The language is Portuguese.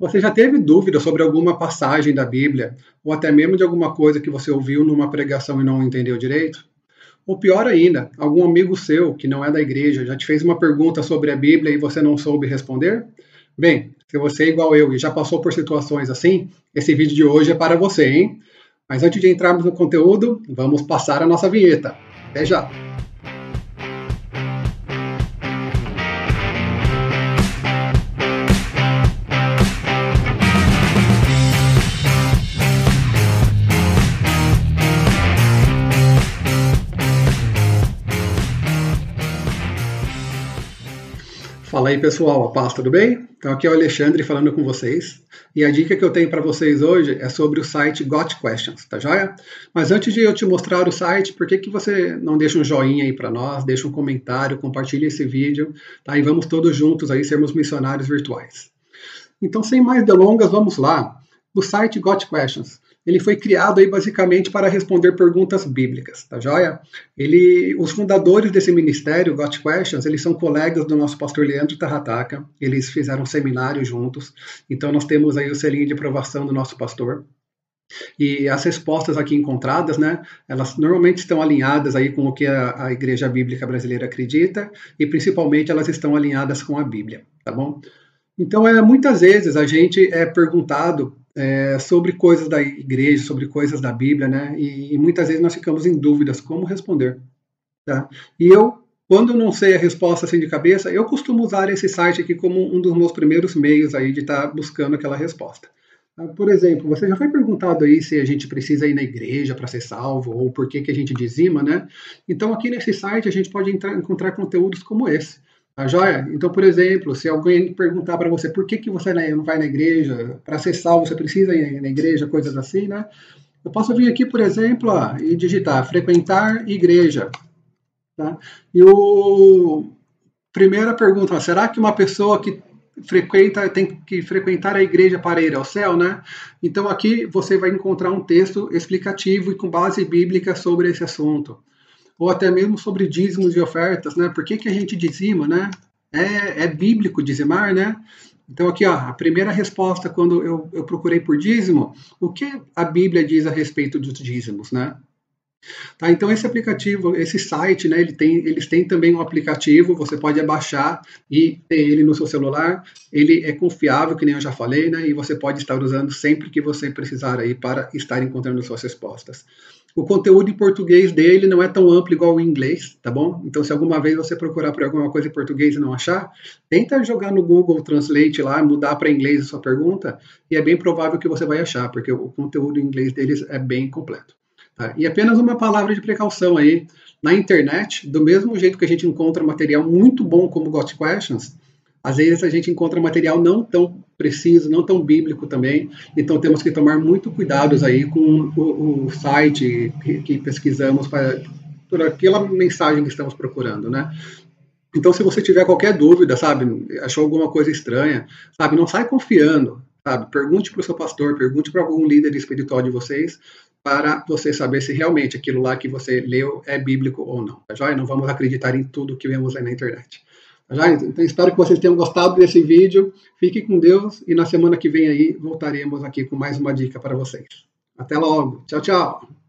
Você já teve dúvida sobre alguma passagem da Bíblia, ou até mesmo de alguma coisa que você ouviu numa pregação e não entendeu direito? Ou pior ainda, algum amigo seu que não é da igreja já te fez uma pergunta sobre a Bíblia e você não soube responder? Bem, se você é igual eu e já passou por situações assim, esse vídeo de hoje é para você, hein? Mas antes de entrarmos no conteúdo, vamos passar a nossa vinheta. Até já! Fala aí pessoal, a paz, tudo bem? Então aqui é o Alexandre falando com vocês. E a dica que eu tenho para vocês hoje é sobre o site Got Questions, tá joia? Mas antes de eu te mostrar o site, por que, que você não deixa um joinha aí para nós, deixa um comentário, compartilha esse vídeo, tá? E vamos todos juntos aí sermos missionários virtuais. Então, sem mais delongas, vamos lá. O site Got Questions ele foi criado aí basicamente para responder perguntas bíblicas, tá joia? Ele, os fundadores desse ministério, Got Questions, eles são colegas do nosso pastor Leandro Tarrataca, eles fizeram um seminário juntos, então nós temos aí o selinho de aprovação do nosso pastor. E as respostas aqui encontradas, né, elas normalmente estão alinhadas aí com o que a, a Igreja Bíblica Brasileira acredita e principalmente elas estão alinhadas com a Bíblia, tá bom? Então, é, muitas vezes a gente é perguntado é, sobre coisas da igreja, sobre coisas da Bíblia, né? E, e, muitas vezes nós ficamos em dúvidas como responder, tá? E eu, quando não sei a resposta assim de cabeça, eu costumo usar esse site aqui como um dos meus primeiros meios aí de estar tá buscando aquela resposta. Tá? Por exemplo, você já foi perguntado aí se a gente precisa ir na igreja para ser salvo ou por que, que a gente dizima, né? Então aqui nesse site a gente pode entrar, encontrar conteúdos como esse. Tá joia? Então, por exemplo, se alguém perguntar para você por que, que você não vai na igreja, para ser salvo você precisa ir na igreja, coisas assim, né? Eu posso vir aqui, por exemplo, ó, e digitar frequentar igreja. Tá? E o primeira pergunta, ó, será que uma pessoa que frequenta tem que frequentar a igreja para ir ao céu, né? Então aqui você vai encontrar um texto explicativo e com base bíblica sobre esse assunto ou até mesmo sobre dízimos e ofertas, né? Por que, que a gente dizima, né? É, é bíblico dizimar, né? Então, aqui, ó, a primeira resposta, quando eu, eu procurei por dízimo, o que a Bíblia diz a respeito dos dízimos, né? Tá, então esse aplicativo, esse site, né, ele tem, eles têm também um aplicativo, você pode abaixar e ter ele no seu celular. Ele é confiável, que nem eu já falei, né, e você pode estar usando sempre que você precisar aí para estar encontrando suas respostas. O conteúdo em português dele não é tão amplo igual o inglês, tá bom? Então, se alguma vez você procurar por alguma coisa em português e não achar, tenta jogar no Google Translate lá, mudar para inglês a sua pergunta, e é bem provável que você vai achar, porque o conteúdo em inglês deles é bem completo. Tá? E apenas uma palavra de precaução aí. Na internet, do mesmo jeito que a gente encontra material muito bom como Got Questions, às vezes a gente encontra material não tão preciso, não tão bíblico também, então temos que tomar muito cuidados aí com o, o site que, que pesquisamos para, por aquela mensagem que estamos procurando, né? Então, se você tiver qualquer dúvida, sabe, achou alguma coisa estranha, sabe, não sai confiando, sabe? Pergunte para o seu pastor, pergunte para algum líder espiritual de vocês, para você saber se realmente aquilo lá que você leu é bíblico ou não. Tá joia? Não vamos acreditar em tudo que vemos aí na internet. Tá joia? Então espero que vocês tenham gostado desse vídeo. Fique com Deus e na semana que vem aí voltaremos aqui com mais uma dica para vocês. Até logo. Tchau, tchau.